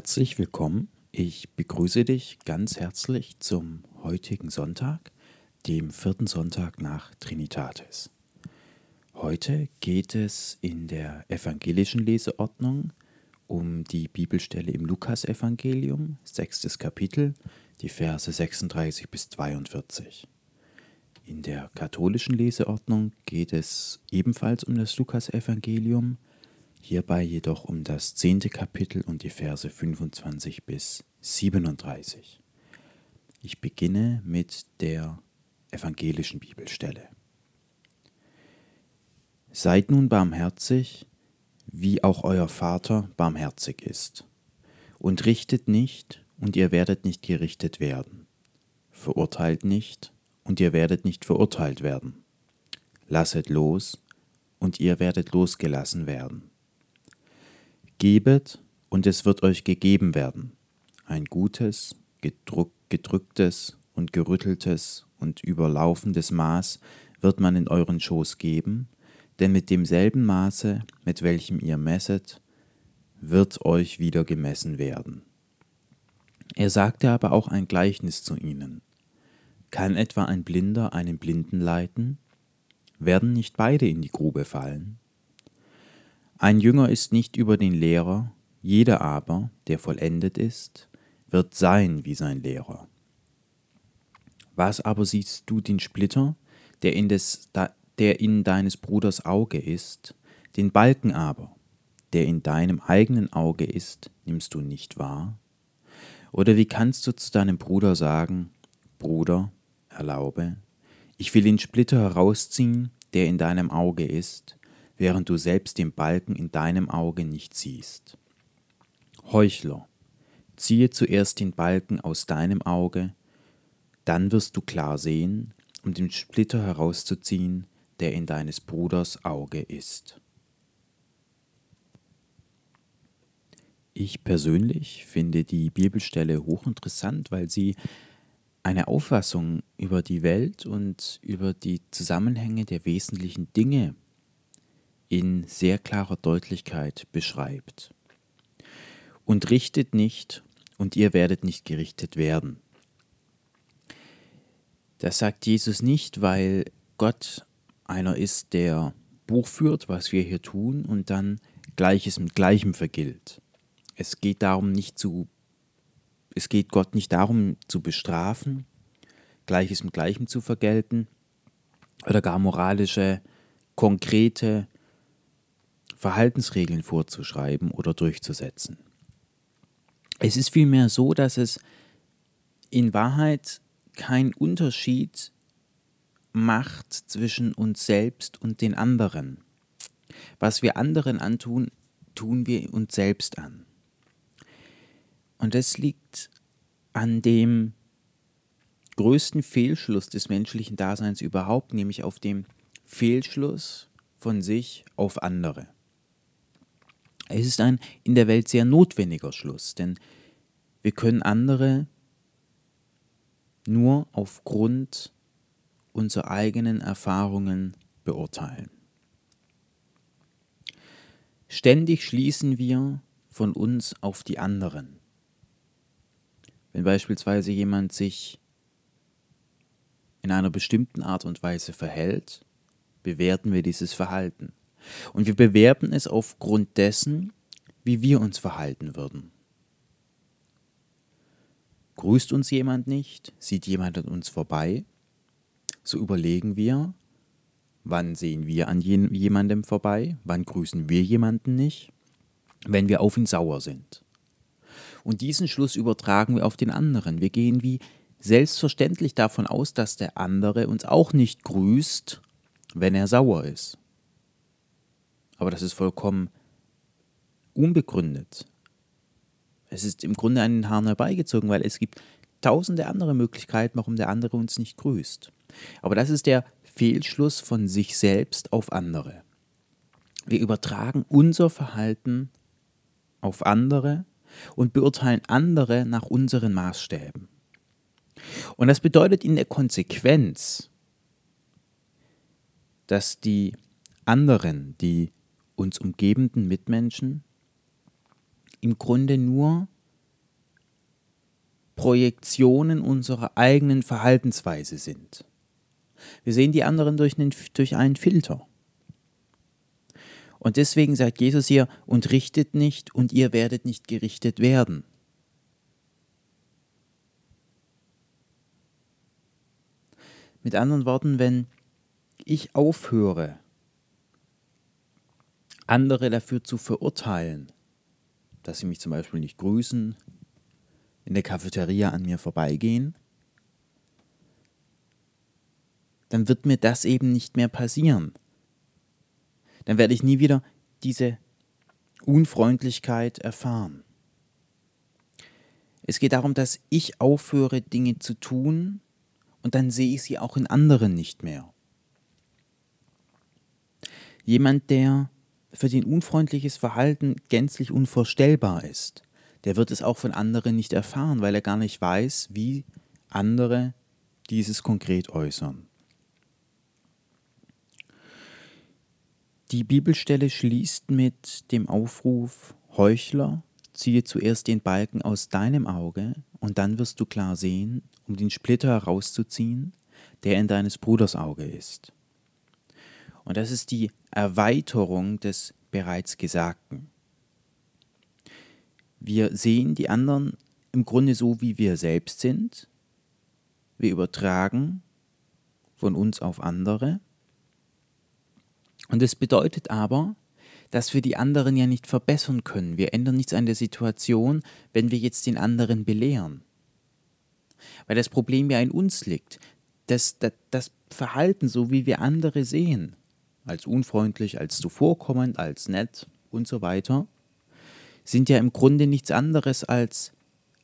Herzlich willkommen. Ich begrüße dich ganz herzlich zum heutigen Sonntag, dem vierten Sonntag nach Trinitatis. Heute geht es in der evangelischen Leseordnung um die Bibelstelle im Lukasevangelium, sechstes Kapitel, die Verse 36 bis 42. In der katholischen Leseordnung geht es ebenfalls um das Lukasevangelium, hierbei jedoch um das zehnte Kapitel und die Verse 25 bis 37. Ich beginne mit der evangelischen Bibelstelle. Seid nun barmherzig, wie auch euer Vater barmherzig ist. Und richtet nicht, und ihr werdet nicht gerichtet werden. Verurteilt nicht, und ihr werdet nicht verurteilt werden. Lasset los, und ihr werdet losgelassen werden. Gebet, und es wird euch gegeben werden, ein gutes, gedrücktes und gerütteltes und überlaufendes Maß wird man in euren Schoß geben, denn mit demselben Maße, mit welchem ihr messet, wird euch wieder gemessen werden. Er sagte aber auch ein Gleichnis zu ihnen. Kann etwa ein Blinder einen Blinden leiten? Werden nicht beide in die Grube fallen? Ein Jünger ist nicht über den Lehrer, jeder aber, der vollendet ist, wird sein wie sein Lehrer. Was aber siehst du den Splitter, der in, des, der in deines Bruders Auge ist, den Balken aber, der in deinem eigenen Auge ist, nimmst du nicht wahr? Oder wie kannst du zu deinem Bruder sagen, Bruder, erlaube, ich will den Splitter herausziehen, der in deinem Auge ist, während du selbst den Balken in deinem Auge nicht siehst. Heuchler, ziehe zuerst den Balken aus deinem Auge, dann wirst du klar sehen, um den Splitter herauszuziehen, der in deines Bruders Auge ist. Ich persönlich finde die Bibelstelle hochinteressant, weil sie eine Auffassung über die Welt und über die Zusammenhänge der wesentlichen Dinge in sehr klarer Deutlichkeit beschreibt. Und richtet nicht, und ihr werdet nicht gerichtet werden. Das sagt Jesus nicht, weil Gott einer ist, der Buch führt, was wir hier tun, und dann Gleiches mit Gleichem vergilt. Es geht darum nicht zu, es geht Gott nicht darum zu bestrafen, Gleiches mit Gleichem zu vergelten oder gar moralische, konkrete Verhaltensregeln vorzuschreiben oder durchzusetzen. Es ist vielmehr so, dass es in Wahrheit keinen Unterschied macht zwischen uns selbst und den anderen. Was wir anderen antun, tun wir uns selbst an. Und das liegt an dem größten Fehlschluss des menschlichen Daseins überhaupt, nämlich auf dem Fehlschluss von sich auf andere. Es ist ein in der Welt sehr notwendiger Schluss, denn wir können andere nur aufgrund unserer eigenen Erfahrungen beurteilen. Ständig schließen wir von uns auf die anderen. Wenn beispielsweise jemand sich in einer bestimmten Art und Weise verhält, bewerten wir dieses Verhalten. Und wir bewerten es aufgrund dessen, wie wir uns verhalten würden. Grüßt uns jemand nicht, sieht jemand an uns vorbei, so überlegen wir, wann sehen wir an jemandem vorbei, wann grüßen wir jemanden nicht, wenn wir auf ihn sauer sind. Und diesen Schluss übertragen wir auf den anderen. Wir gehen wie selbstverständlich davon aus, dass der andere uns auch nicht grüßt, wenn er sauer ist. Aber das ist vollkommen unbegründet. Es ist im Grunde den Haaren herbeigezogen, weil es gibt tausende andere Möglichkeiten, warum der andere uns nicht grüßt. Aber das ist der Fehlschluss von sich selbst auf andere. Wir übertragen unser Verhalten auf andere und beurteilen andere nach unseren Maßstäben. Und das bedeutet in der Konsequenz, dass die anderen, die uns umgebenden Mitmenschen im Grunde nur Projektionen unserer eigenen Verhaltensweise sind. Wir sehen die anderen durch einen, durch einen Filter. Und deswegen sagt Jesus hier, und richtet nicht, und ihr werdet nicht gerichtet werden. Mit anderen Worten, wenn ich aufhöre, andere dafür zu verurteilen, dass sie mich zum Beispiel nicht grüßen, in der Cafeteria an mir vorbeigehen, dann wird mir das eben nicht mehr passieren. Dann werde ich nie wieder diese Unfreundlichkeit erfahren. Es geht darum, dass ich aufhöre, Dinge zu tun, und dann sehe ich sie auch in anderen nicht mehr. Jemand, der für den unfreundliches Verhalten gänzlich unvorstellbar ist, der wird es auch von anderen nicht erfahren, weil er gar nicht weiß, wie andere dieses konkret äußern. Die Bibelstelle schließt mit dem Aufruf Heuchler, ziehe zuerst den Balken aus deinem Auge, und dann wirst du klar sehen, um den Splitter herauszuziehen, der in deines Bruders Auge ist. Und das ist die Erweiterung des bereits Gesagten. Wir sehen die anderen im Grunde so, wie wir selbst sind. Wir übertragen von uns auf andere und es bedeutet aber, dass wir die anderen ja nicht verbessern können. Wir ändern nichts an der Situation, wenn wir jetzt den anderen belehren. Weil das Problem ja in uns liegt. Das, das, das Verhalten, so wie wir andere sehen, als unfreundlich, als zuvorkommend, als nett und so weiter, sind ja im Grunde nichts anderes als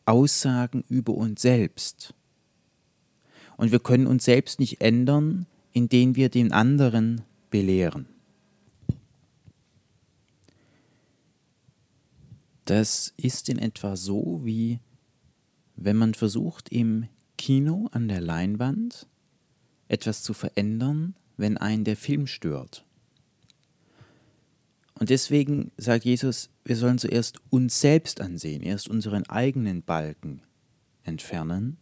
Aussagen über uns selbst. Und wir können uns selbst nicht ändern, indem wir den anderen belehren. Das ist in etwa so, wie wenn man versucht, im Kino an der Leinwand etwas zu verändern, wenn einen der Film stört. Und deswegen sagt Jesus, wir sollen zuerst uns selbst ansehen, erst unseren eigenen Balken entfernen,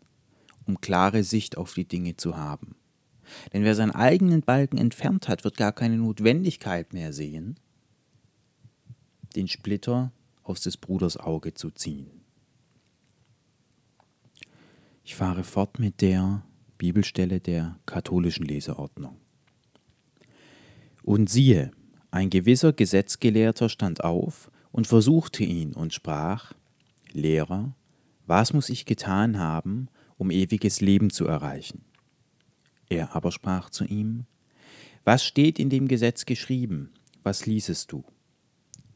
um klare Sicht auf die Dinge zu haben. Denn wer seinen eigenen Balken entfernt hat, wird gar keine Notwendigkeit mehr sehen, den Splitter aus des Bruders Auge zu ziehen. Ich fahre fort mit der Bibelstelle der katholischen Leseordnung. Und siehe, ein gewisser Gesetzgelehrter stand auf und versuchte ihn und sprach, Lehrer, was muss ich getan haben, um ewiges Leben zu erreichen? Er aber sprach zu ihm, Was steht in dem Gesetz geschrieben? Was liesest du?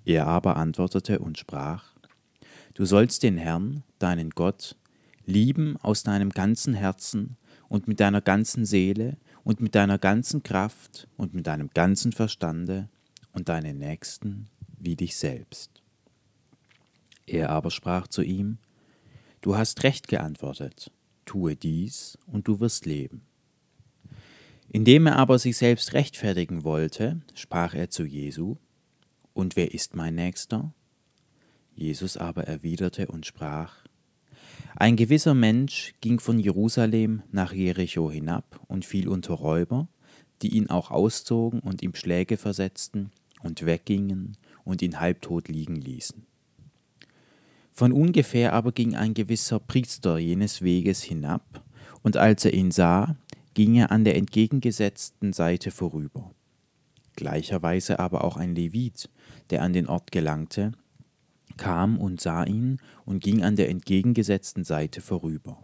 Er aber antwortete und sprach, Du sollst den Herrn, deinen Gott, lieben aus deinem ganzen Herzen und mit deiner ganzen Seele und mit deiner ganzen Kraft und mit deinem ganzen Verstande und deinen Nächsten wie dich selbst. Er aber sprach zu ihm, Du hast recht geantwortet, tue dies und du wirst leben. Indem er aber sich selbst rechtfertigen wollte, sprach er zu Jesu, und wer ist mein Nächster? Jesus aber erwiderte und sprach, Ein gewisser Mensch ging von Jerusalem nach Jericho hinab und fiel unter Räuber, die ihn auch auszogen und ihm Schläge versetzten und weggingen und ihn halbtot liegen ließen. Von ungefähr aber ging ein gewisser Priester jenes Weges hinab, und als er ihn sah, ging er an der entgegengesetzten Seite vorüber. Gleicherweise aber auch ein Levit, der an den Ort gelangte, kam und sah ihn und ging an der entgegengesetzten Seite vorüber.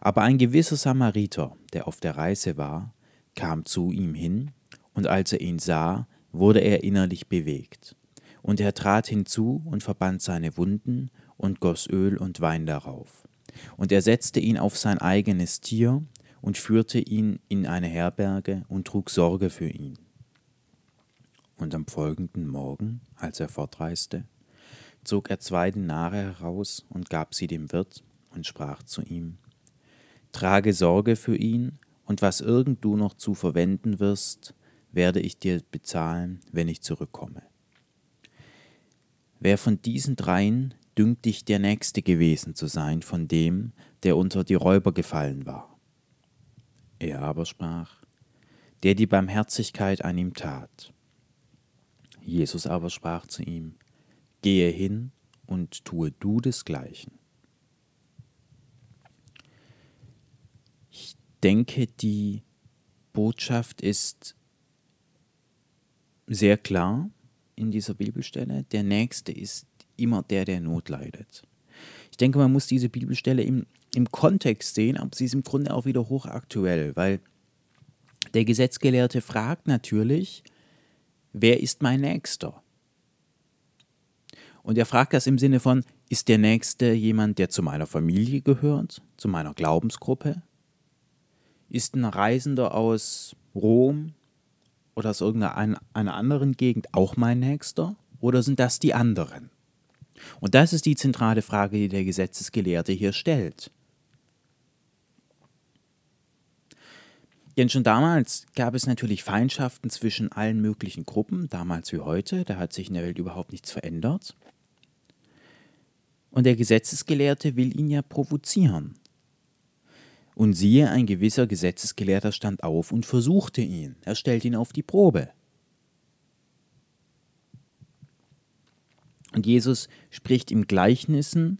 Aber ein gewisser Samariter, der auf der Reise war, kam zu ihm hin, und als er ihn sah, wurde er innerlich bewegt. Und er trat hinzu und verband seine Wunden und goss Öl und Wein darauf. Und er setzte ihn auf sein eigenes Tier und führte ihn in eine Herberge und trug Sorge für ihn. Und am folgenden Morgen, als er fortreiste, zog er zwei Denare heraus und gab sie dem Wirt und sprach zu ihm, Trage Sorge für ihn, und was irgend du noch zu verwenden wirst, werde ich dir bezahlen, wenn ich zurückkomme. Wer von diesen dreien dünkt dich der Nächste gewesen zu sein von dem, der unter die Räuber gefallen war. Er aber sprach, der die Barmherzigkeit an ihm tat. Jesus aber sprach zu ihm, Gehe hin und tue du desgleichen. Ich denke, die Botschaft ist sehr klar in dieser Bibelstelle. Der Nächste ist immer der, der Not leidet. Ich denke, man muss diese Bibelstelle im, im Kontext sehen, aber sie ist im Grunde auch wieder hochaktuell, weil der Gesetzgelehrte fragt natürlich, wer ist mein Nächster? Und er fragt das im Sinne von, ist der Nächste jemand, der zu meiner Familie gehört, zu meiner Glaubensgruppe? Ist ein Reisender aus Rom oder aus irgendeiner anderen Gegend auch mein Nächster? Oder sind das die anderen? Und das ist die zentrale Frage, die der Gesetzesgelehrte hier stellt. Denn schon damals gab es natürlich Feindschaften zwischen allen möglichen Gruppen, damals wie heute, da hat sich in der Welt überhaupt nichts verändert. Und der Gesetzesgelehrte will ihn ja provozieren. Und siehe, ein gewisser Gesetzesgelehrter stand auf und versuchte ihn, er stellt ihn auf die Probe. Und Jesus spricht im Gleichnissen,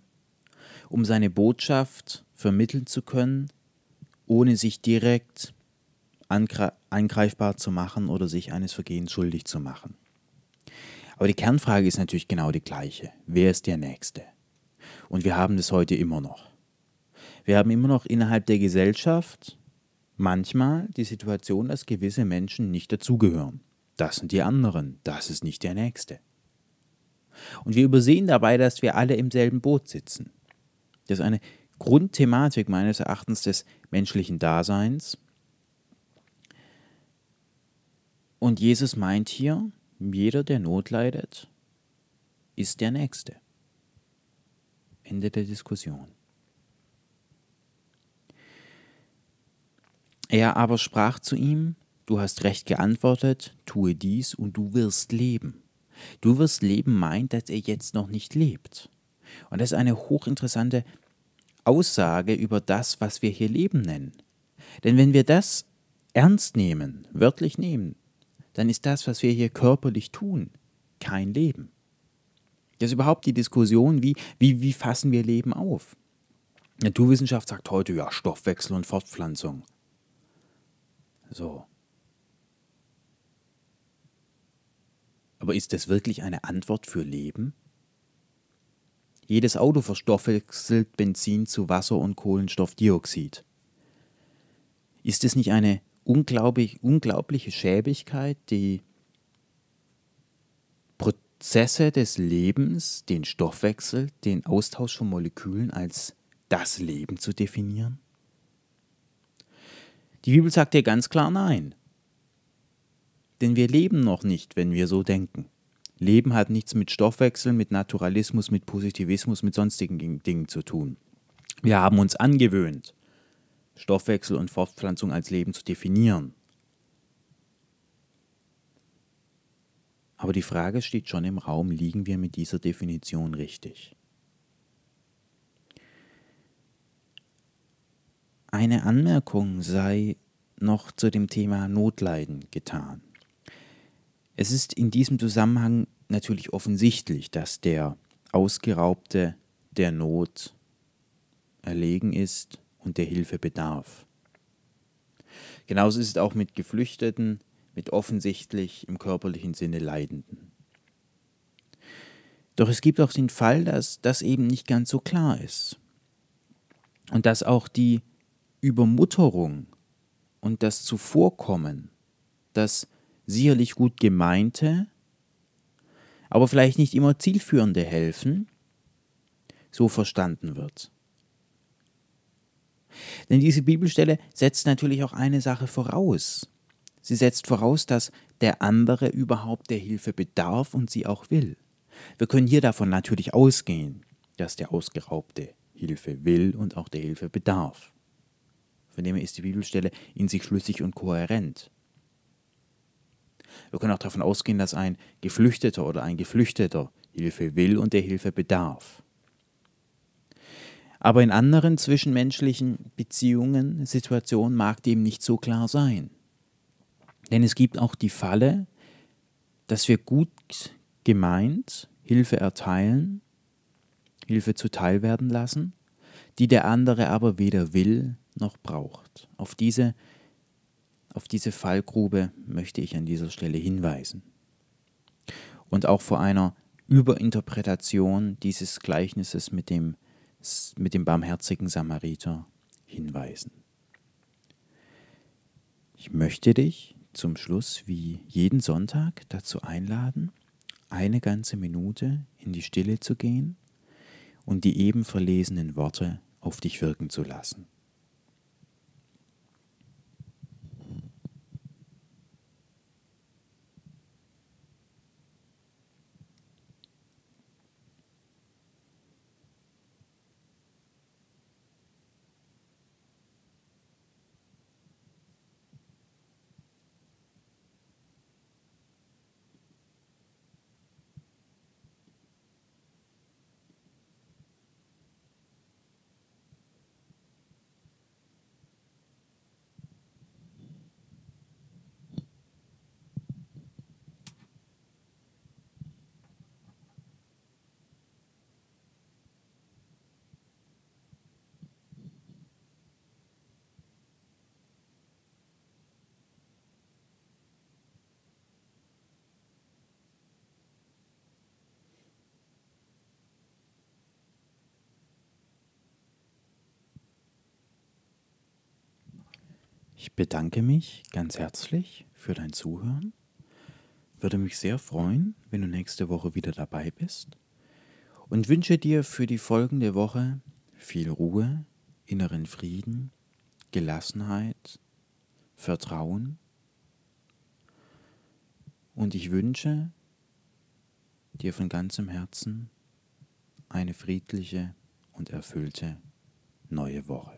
um seine Botschaft vermitteln zu können, ohne sich direkt angreifbar zu machen oder sich eines Vergehens schuldig zu machen. Aber die Kernfrage ist natürlich genau die gleiche. Wer ist der Nächste? Und wir haben das heute immer noch. Wir haben immer noch innerhalb der Gesellschaft manchmal die Situation, dass gewisse Menschen nicht dazugehören. Das sind die anderen, das ist nicht der Nächste. Und wir übersehen dabei, dass wir alle im selben Boot sitzen. Das ist eine Grundthematik meines Erachtens des menschlichen Daseins, Und Jesus meint hier, jeder, der Not leidet, ist der Nächste. Ende der Diskussion. Er aber sprach zu ihm, Du hast recht geantwortet, tue dies und du wirst leben. Du wirst leben meint, dass er jetzt noch nicht lebt. Und das ist eine hochinteressante Aussage über das, was wir hier Leben nennen. Denn wenn wir das ernst nehmen, wörtlich nehmen, dann ist das, was wir hier körperlich tun, kein Leben. Das ist überhaupt die Diskussion, wie, wie, wie fassen wir Leben auf? Naturwissenschaft sagt heute ja Stoffwechsel und Fortpflanzung. So. Aber ist das wirklich eine Antwort für Leben? Jedes Auto verstoffwechselt Benzin zu Wasser und Kohlenstoffdioxid. Ist es nicht eine unglaublich, unglaubliche Schäbigkeit, die Prozesse des Lebens, den Stoffwechsel, den Austausch von Molekülen als das Leben zu definieren? Die Bibel sagt dir ganz klar nein. Denn wir leben noch nicht, wenn wir so denken. Leben hat nichts mit Stoffwechsel, mit Naturalismus, mit Positivismus, mit sonstigen Dingen zu tun. Wir haben uns angewöhnt, Stoffwechsel und Fortpflanzung als Leben zu definieren. Aber die Frage steht schon im Raum, liegen wir mit dieser Definition richtig? Eine Anmerkung sei noch zu dem Thema Notleiden getan. Es ist in diesem Zusammenhang natürlich offensichtlich, dass der Ausgeraubte der Not erlegen ist und der Hilfe bedarf. Genauso ist es auch mit Geflüchteten, mit offensichtlich im körperlichen Sinne Leidenden. Doch es gibt auch den Fall, dass das eben nicht ganz so klar ist. Und dass auch die Übermutterung und das Zuvorkommen, das sicherlich gut gemeinte, aber vielleicht nicht immer zielführende Helfen, so verstanden wird. Denn diese Bibelstelle setzt natürlich auch eine Sache voraus. Sie setzt voraus, dass der andere überhaupt der Hilfe bedarf und sie auch will. Wir können hier davon natürlich ausgehen, dass der Ausgeraubte Hilfe will und auch der Hilfe bedarf. Von dem her ist die Bibelstelle in sich schlüssig und kohärent. Wir können auch davon ausgehen, dass ein Geflüchteter oder ein Geflüchteter Hilfe will und der Hilfe bedarf. Aber in anderen zwischenmenschlichen Beziehungen, Situationen mag dem nicht so klar sein. Denn es gibt auch die Falle, dass wir gut gemeint Hilfe erteilen, Hilfe zuteil werden lassen, die der andere aber weder will noch braucht. Auf diese, auf diese Fallgrube möchte ich an dieser Stelle hinweisen. Und auch vor einer Überinterpretation dieses Gleichnisses mit dem, mit dem barmherzigen Samariter hinweisen. Ich möchte dich zum Schluss wie jeden Sonntag dazu einladen, eine ganze Minute in die Stille zu gehen und die eben verlesenen Worte auf dich wirken zu lassen. Ich bedanke mich ganz herzlich für dein Zuhören. Würde mich sehr freuen, wenn du nächste Woche wieder dabei bist und wünsche dir für die folgende Woche viel Ruhe, inneren Frieden, Gelassenheit, Vertrauen und ich wünsche dir von ganzem Herzen eine friedliche und erfüllte neue Woche.